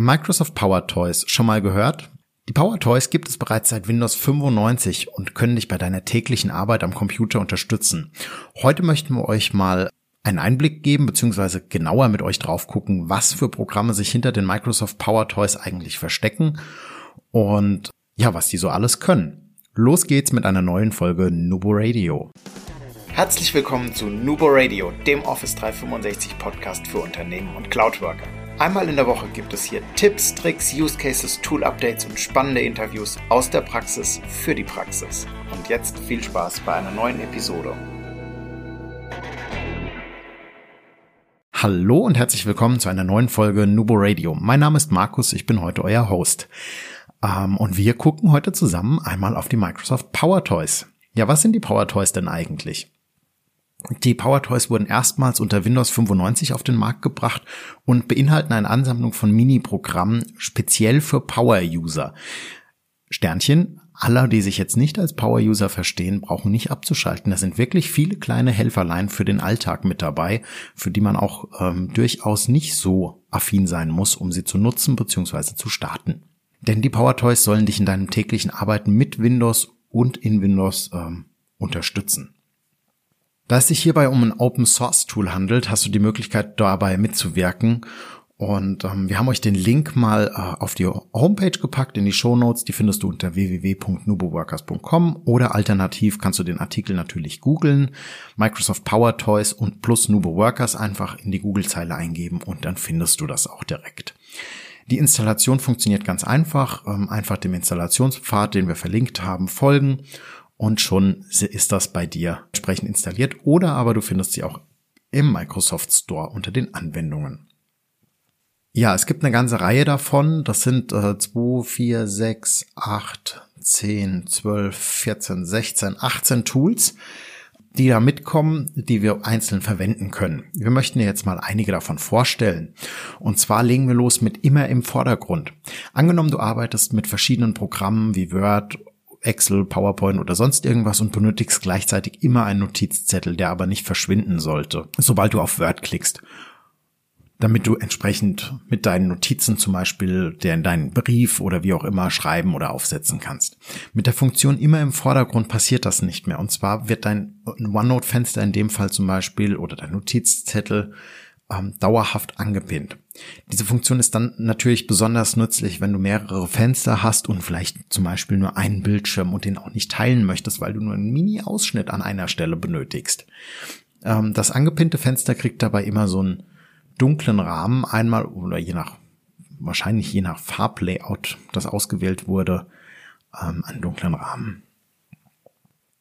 Microsoft Power Toys schon mal gehört? Die Power Toys gibt es bereits seit Windows 95 und können dich bei deiner täglichen Arbeit am Computer unterstützen. Heute möchten wir euch mal einen Einblick geben, beziehungsweise genauer mit euch drauf gucken, was für Programme sich hinter den Microsoft Power Toys eigentlich verstecken und ja, was die so alles können. Los geht's mit einer neuen Folge Nubo Radio. Herzlich willkommen zu Nubo Radio, dem Office 365 Podcast für Unternehmen und Cloudworker. Einmal in der Woche gibt es hier Tipps, Tricks, Use Cases, Tool Updates und spannende Interviews aus der Praxis für die Praxis. Und jetzt viel Spaß bei einer neuen Episode. Hallo und herzlich willkommen zu einer neuen Folge Nubo Radio. Mein Name ist Markus, ich bin heute euer Host. Ähm, und wir gucken heute zusammen einmal auf die Microsoft Power Toys. Ja, was sind die Power Toys denn eigentlich? Die Power Toys wurden erstmals unter Windows 95 auf den Markt gebracht und beinhalten eine Ansammlung von Mini-Programmen speziell für Power-User. Sternchen, alle, die sich jetzt nicht als Power-User verstehen, brauchen nicht abzuschalten. Da sind wirklich viele kleine Helferlein für den Alltag mit dabei, für die man auch ähm, durchaus nicht so affin sein muss, um sie zu nutzen bzw. zu starten. Denn die Power Toys sollen dich in deinem täglichen Arbeiten mit Windows und in Windows ähm, unterstützen. Da es sich hierbei um ein Open Source Tool handelt, hast du die Möglichkeit dabei mitzuwirken. Und ähm, wir haben euch den Link mal äh, auf die Homepage gepackt in die Show Notes. Die findest du unter www.nuboworkers.com oder alternativ kannst du den Artikel natürlich googeln. Microsoft Power Toys und plus Nubo Workers einfach in die Google-Zeile eingeben und dann findest du das auch direkt. Die Installation funktioniert ganz einfach. Ähm, einfach dem Installationspfad, den wir verlinkt haben, folgen und schon ist das bei dir entsprechend installiert oder aber du findest sie auch im Microsoft Store unter den Anwendungen. Ja, es gibt eine ganze Reihe davon. Das sind äh, 2, 4, 6, 8, 10, 12, 14, 16, 18 Tools, die da mitkommen, die wir einzeln verwenden können. Wir möchten dir jetzt mal einige davon vorstellen. Und zwar legen wir los mit immer im Vordergrund. Angenommen, du arbeitest mit verschiedenen Programmen wie Word Excel, PowerPoint oder sonst irgendwas und benötigst gleichzeitig immer einen Notizzettel, der aber nicht verschwinden sollte, sobald du auf Word klickst. Damit du entsprechend mit deinen Notizen zum Beispiel in deinen Brief oder wie auch immer schreiben oder aufsetzen kannst. Mit der Funktion immer im Vordergrund passiert das nicht mehr. Und zwar wird dein OneNote-Fenster in dem Fall zum Beispiel oder dein Notizzettel ähm, dauerhaft angepinnt. Diese Funktion ist dann natürlich besonders nützlich, wenn du mehrere Fenster hast und vielleicht zum Beispiel nur einen Bildschirm und den auch nicht teilen möchtest, weil du nur einen Mini-Ausschnitt an einer Stelle benötigst. Ähm, das angepinnte Fenster kriegt dabei immer so einen dunklen Rahmen einmal oder je nach, wahrscheinlich je nach Farblayout, das ausgewählt wurde, ähm, einen dunklen Rahmen.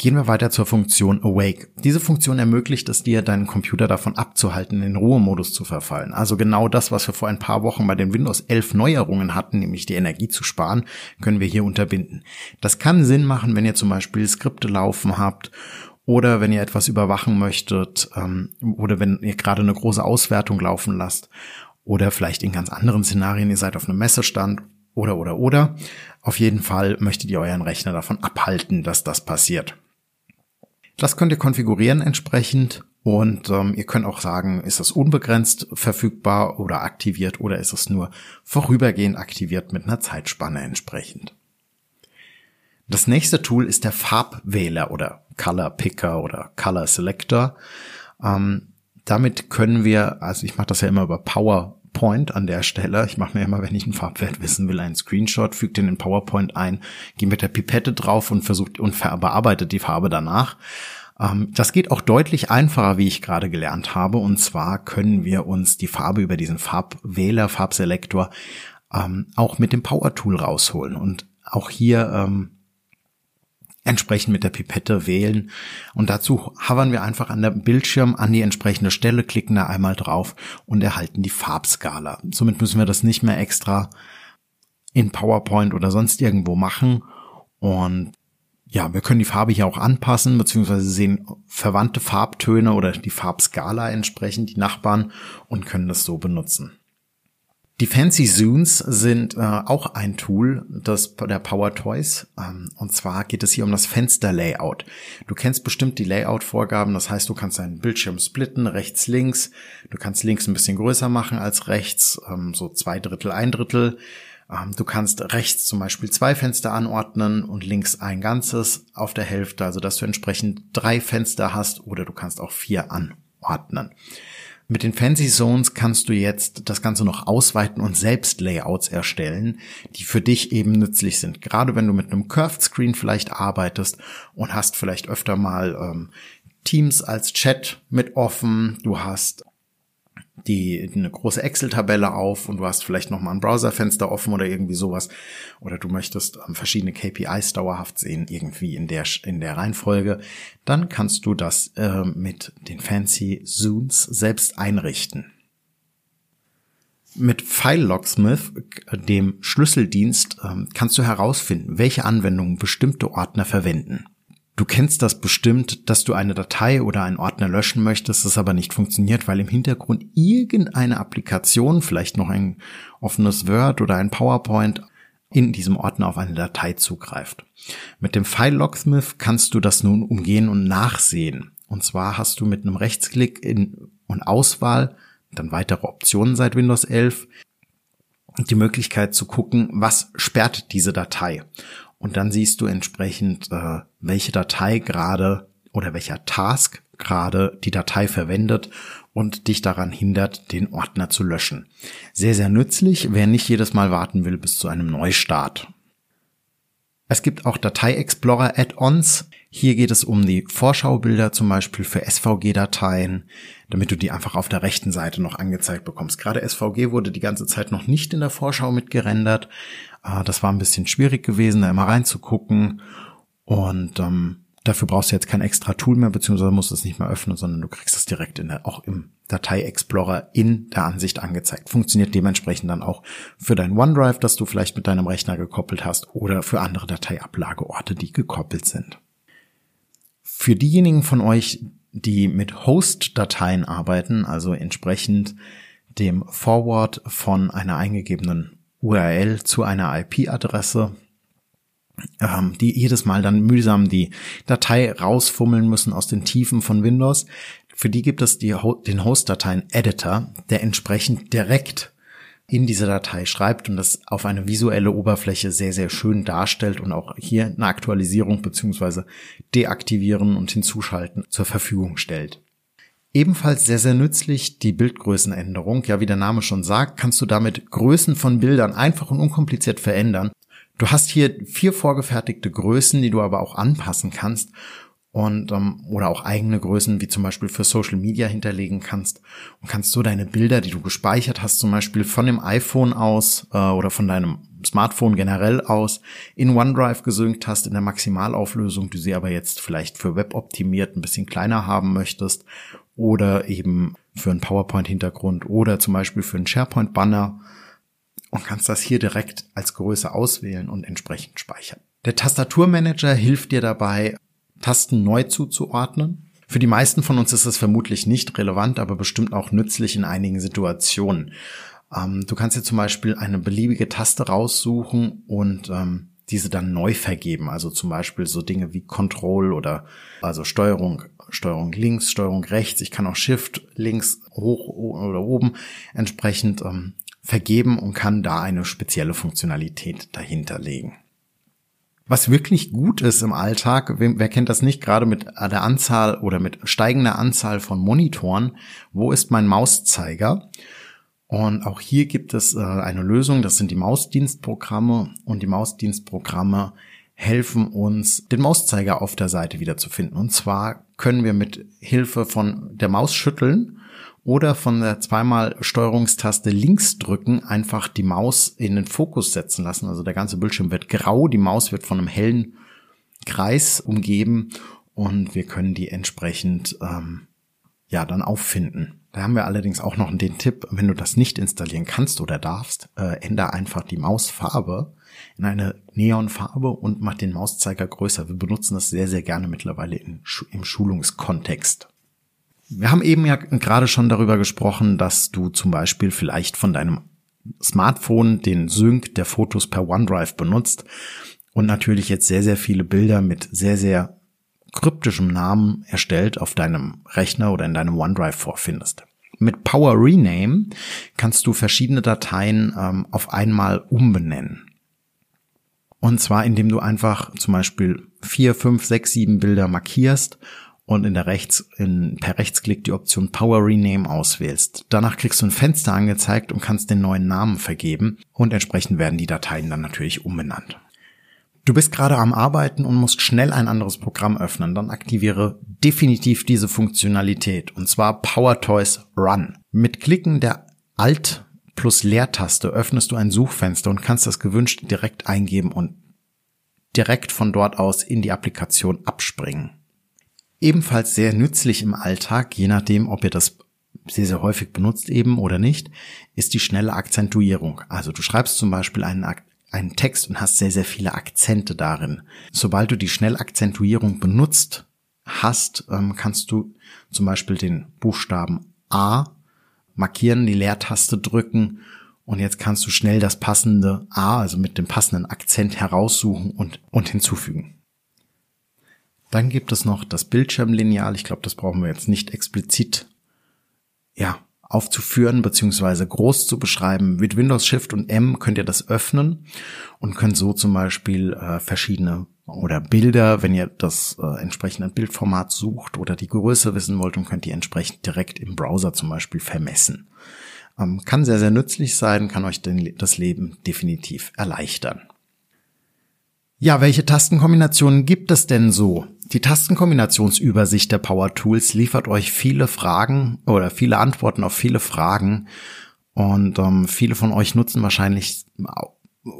Gehen wir weiter zur Funktion Awake. Diese Funktion ermöglicht es dir, deinen Computer davon abzuhalten, in den Ruhemodus zu verfallen. Also genau das, was wir vor ein paar Wochen bei den Windows 11 Neuerungen hatten, nämlich die Energie zu sparen, können wir hier unterbinden. Das kann Sinn machen, wenn ihr zum Beispiel Skripte laufen habt oder wenn ihr etwas überwachen möchtet ähm, oder wenn ihr gerade eine große Auswertung laufen lasst oder vielleicht in ganz anderen Szenarien, ihr seid auf einem Messestand oder oder oder. Auf jeden Fall möchtet ihr euren Rechner davon abhalten, dass das passiert. Das könnt ihr konfigurieren entsprechend und ähm, ihr könnt auch sagen, ist es unbegrenzt verfügbar oder aktiviert oder ist es nur vorübergehend aktiviert mit einer Zeitspanne entsprechend. Das nächste Tool ist der Farbwähler oder Color Picker oder Color Selector. Ähm, damit können wir, also ich mache das ja immer über Power PowerPoint an der Stelle. Ich mache mir immer, wenn ich einen Farbwert wissen will, einen Screenshot, füge den in PowerPoint ein, gehe mit der Pipette drauf und versucht und bearbeitet die Farbe danach. Ähm, das geht auch deutlich einfacher, wie ich gerade gelernt habe. Und zwar können wir uns die Farbe über diesen Farbwähler, Farbselektor ähm, auch mit dem Power Tool rausholen. Und auch hier ähm, entsprechend mit der Pipette wählen. Und dazu hovern wir einfach an der Bildschirm an die entsprechende Stelle, klicken da einmal drauf und erhalten die Farbskala. Somit müssen wir das nicht mehr extra in PowerPoint oder sonst irgendwo machen. Und ja, wir können die Farbe hier auch anpassen, beziehungsweise sehen verwandte Farbtöne oder die Farbskala entsprechend, die Nachbarn, und können das so benutzen. Die Fancy Zooms sind äh, auch ein Tool des, der Power Toys. Ähm, und zwar geht es hier um das Fensterlayout. Du kennst bestimmt die Layout-Vorgaben. Das heißt, du kannst deinen Bildschirm splitten, rechts, links. Du kannst links ein bisschen größer machen als rechts, ähm, so zwei Drittel, ein Drittel. Ähm, du kannst rechts zum Beispiel zwei Fenster anordnen und links ein ganzes auf der Hälfte, also dass du entsprechend drei Fenster hast oder du kannst auch vier anordnen. Mit den Fancy Zones kannst du jetzt das Ganze noch ausweiten und selbst Layouts erstellen, die für dich eben nützlich sind. Gerade wenn du mit einem Curved Screen vielleicht arbeitest und hast vielleicht öfter mal ähm, Teams als Chat mit offen, du hast die eine große Excel-Tabelle auf und du hast vielleicht noch mal ein Browserfenster offen oder irgendwie sowas oder du möchtest ähm, verschiedene KPIs dauerhaft sehen irgendwie in der in der Reihenfolge, dann kannst du das äh, mit den fancy Zooms selbst einrichten. Mit FileLocksmith, dem Schlüsseldienst, ähm, kannst du herausfinden, welche Anwendungen bestimmte Ordner verwenden. Du kennst das bestimmt, dass du eine Datei oder einen Ordner löschen möchtest, das aber nicht funktioniert, weil im Hintergrund irgendeine Applikation, vielleicht noch ein offenes Word oder ein PowerPoint, in diesem Ordner auf eine Datei zugreift. Mit dem File Locksmith kannst du das nun umgehen und nachsehen. Und zwar hast du mit einem Rechtsklick in und Auswahl, dann weitere Optionen seit Windows 11, die Möglichkeit zu gucken, was sperrt diese Datei und dann siehst du entsprechend, äh, welche Datei gerade oder welcher Task gerade die Datei verwendet und dich daran hindert, den Ordner zu löschen. Sehr, sehr nützlich, wer nicht jedes Mal warten will bis zu einem Neustart. Es gibt auch Datei-Explorer Add-ons. Hier geht es um die Vorschaubilder zum Beispiel für SVG-Dateien, damit du die einfach auf der rechten Seite noch angezeigt bekommst. Gerade SVG wurde die ganze Zeit noch nicht in der Vorschau mitgerendert. Ah, das war ein bisschen schwierig gewesen, da immer reinzugucken. Und ähm, dafür brauchst du jetzt kein extra Tool mehr, beziehungsweise musst du es nicht mehr öffnen, sondern du kriegst es direkt in der, auch im Datei-Explorer in der Ansicht angezeigt. Funktioniert dementsprechend dann auch für dein OneDrive, das du vielleicht mit deinem Rechner gekoppelt hast, oder für andere Dateiablageorte, die gekoppelt sind. Für diejenigen von euch, die mit Host-Dateien arbeiten, also entsprechend dem Forward von einer eingegebenen URL zu einer IP-Adresse, ähm, die jedes Mal dann mühsam die Datei rausfummeln müssen aus den Tiefen von Windows. Für die gibt es die, den Host-Dateien-Editor, der entsprechend direkt in diese Datei schreibt und das auf eine visuelle Oberfläche sehr, sehr schön darstellt und auch hier eine Aktualisierung beziehungsweise deaktivieren und hinzuschalten zur Verfügung stellt. Ebenfalls sehr, sehr nützlich die Bildgrößenänderung. Ja, wie der Name schon sagt, kannst du damit Größen von Bildern einfach und unkompliziert verändern. Du hast hier vier vorgefertigte Größen, die du aber auch anpassen kannst und ähm, oder auch eigene Größen, wie zum Beispiel für Social Media hinterlegen kannst und kannst so deine Bilder, die du gespeichert hast, zum Beispiel von dem iPhone aus äh, oder von deinem Smartphone generell aus in OneDrive gesynkt hast in der Maximalauflösung, du sie aber jetzt vielleicht für Web optimiert ein bisschen kleiner haben möchtest oder eben für einen PowerPoint-Hintergrund oder zum Beispiel für einen SharePoint-Banner und kannst das hier direkt als Größe auswählen und entsprechend speichern. Der Tastaturmanager hilft dir dabei, Tasten neu zuzuordnen. Für die meisten von uns ist es vermutlich nicht relevant, aber bestimmt auch nützlich in einigen Situationen. Ähm, du kannst dir zum Beispiel eine beliebige Taste raussuchen und ähm, diese dann neu vergeben. Also zum Beispiel so Dinge wie Control oder also Steuerung, Steuerung links, Steuerung rechts. Ich kann auch Shift links hoch oder oben entsprechend ähm, vergeben und kann da eine spezielle Funktionalität dahinter legen. Was wirklich gut ist im Alltag, wer, kennt das nicht, gerade mit der Anzahl oder mit steigender Anzahl von Monitoren, wo ist mein Mauszeiger? Und auch hier gibt es äh, eine Lösung, das sind die Mausdienstprogramme und die Mausdienstprogramme helfen uns, den Mauszeiger auf der Seite wiederzufinden. Und zwar können wir mit Hilfe von der Maus schütteln oder von der zweimal Steuerungstaste links drücken einfach die Maus in den Fokus setzen lassen. Also der ganze Bildschirm wird grau, die Maus wird von einem hellen Kreis umgeben und wir können die entsprechend ähm, ja dann auffinden. Da haben wir allerdings auch noch den Tipp, wenn du das nicht installieren kannst oder darfst, äh, ändere einfach die Mausfarbe in eine Neonfarbe und mach den Mauszeiger größer. Wir benutzen das sehr, sehr gerne mittlerweile in, im Schulungskontext. Wir haben eben ja gerade schon darüber gesprochen, dass du zum Beispiel vielleicht von deinem Smartphone den Sync der Fotos per OneDrive benutzt und natürlich jetzt sehr, sehr viele Bilder mit sehr, sehr kryptischem Namen erstellt auf deinem Rechner oder in deinem OneDrive vorfindest. Mit Power Rename kannst du verschiedene Dateien ähm, auf einmal umbenennen. Und zwar, indem du einfach zum Beispiel vier, fünf, sechs, sieben Bilder markierst und in der Rechts, in, per Rechtsklick die Option Power Rename auswählst. Danach kriegst du ein Fenster angezeigt und kannst den neuen Namen vergeben und entsprechend werden die Dateien dann natürlich umbenannt. Du bist gerade am Arbeiten und musst schnell ein anderes Programm öffnen, dann aktiviere definitiv diese Funktionalität und zwar PowerToys Run. Mit Klicken der Alt plus Leertaste öffnest du ein Suchfenster und kannst das gewünschte direkt eingeben und direkt von dort aus in die Applikation abspringen. Ebenfalls sehr nützlich im Alltag, je nachdem, ob ihr das sehr, sehr häufig benutzt eben oder nicht, ist die schnelle Akzentuierung. Also du schreibst zum Beispiel einen einen Text und hast sehr, sehr viele Akzente darin. Sobald du die Schnellakzentuierung benutzt hast, ähm, kannst du zum Beispiel den Buchstaben A markieren, die Leertaste drücken und jetzt kannst du schnell das passende A, also mit dem passenden Akzent heraussuchen und, und hinzufügen. Dann gibt es noch das Bildschirmlineal. Ich glaube, das brauchen wir jetzt nicht explizit ja, aufzuführen beziehungsweise groß zu beschreiben. Mit Windows Shift und M könnt ihr das öffnen und könnt so zum Beispiel äh, verschiedene oder Bilder, wenn ihr das äh, entsprechende Bildformat sucht oder die Größe wissen wollt und könnt ihr entsprechend direkt im Browser zum Beispiel vermessen. Ähm, kann sehr, sehr nützlich sein, kann euch den, das Leben definitiv erleichtern. Ja, welche Tastenkombinationen gibt es denn so? Die Tastenkombinationsübersicht der Power Tools liefert euch viele Fragen oder viele Antworten auf viele Fragen. Und ähm, viele von euch nutzen wahrscheinlich,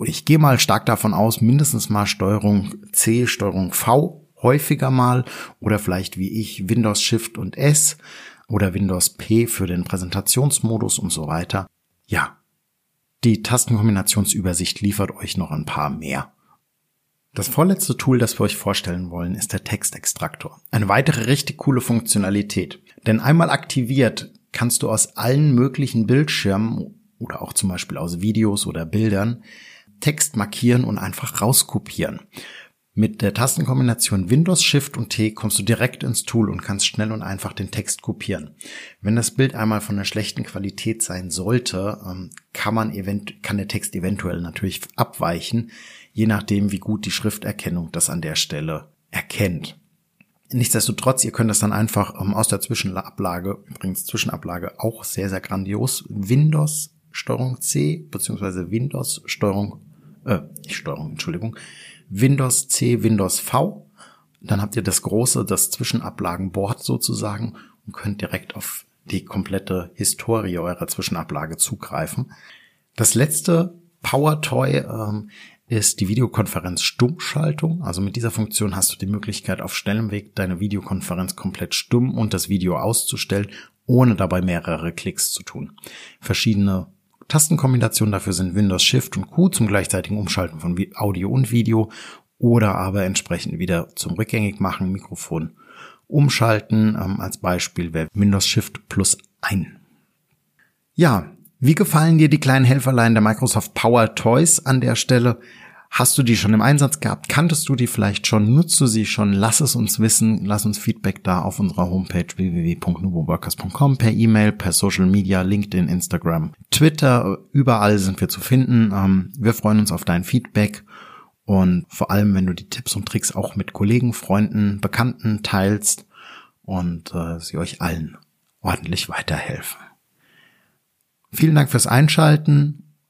ich gehe mal stark davon aus, mindestens mal Steuerung C, Steuerung V häufiger mal oder vielleicht wie ich Windows Shift und S oder Windows P für den Präsentationsmodus und so weiter. Ja, die Tastenkombinationsübersicht liefert euch noch ein paar mehr. Das vorletzte Tool, das wir euch vorstellen wollen, ist der Textextraktor. Eine weitere richtig coole Funktionalität. Denn einmal aktiviert, kannst du aus allen möglichen Bildschirmen oder auch zum Beispiel aus Videos oder Bildern Text markieren und einfach rauskopieren. Mit der Tastenkombination Windows Shift und T kommst du direkt ins Tool und kannst schnell und einfach den Text kopieren. Wenn das Bild einmal von einer schlechten Qualität sein sollte, ähm, kann man event kann der Text eventuell natürlich abweichen je nachdem, wie gut die Schrifterkennung das an der Stelle erkennt. Nichtsdestotrotz, ihr könnt das dann einfach ähm, aus der Zwischenablage, übrigens Zwischenablage auch sehr, sehr grandios, Windows Steuerung C, beziehungsweise Windows Steuerung, äh, nicht Steuerung, Entschuldigung, Windows C, Windows V. Dann habt ihr das große, das Zwischenablagenboard sozusagen und könnt direkt auf die komplette Historie eurer Zwischenablage zugreifen. Das letzte Power Toy ähm, ist die Videokonferenz Stummschaltung. Also mit dieser Funktion hast du die Möglichkeit, auf schnellem Weg deine Videokonferenz komplett stumm und das Video auszustellen, ohne dabei mehrere Klicks zu tun. Verschiedene Tastenkombinationen dafür sind Windows Shift und Q zum gleichzeitigen Umschalten von Audio und Video oder aber entsprechend wieder zum rückgängig machen, Mikrofon umschalten. Ähm, als Beispiel wäre Windows Shift plus ein. Ja, wie gefallen dir die kleinen Helferlein der Microsoft Power Toys an der Stelle? Hast du die schon im Einsatz gehabt? Kanntest du die vielleicht schon? Nutzt du sie schon? Lass es uns wissen. Lass uns Feedback da auf unserer Homepage www.nuboworkers.com per E-Mail, per Social Media, LinkedIn, Instagram, Twitter. Überall sind wir zu finden. Ähm, wir freuen uns auf dein Feedback. Und vor allem, wenn du die Tipps und Tricks auch mit Kollegen, Freunden, Bekannten teilst und äh, sie euch allen ordentlich weiterhelfen. Vielen Dank fürs Einschalten,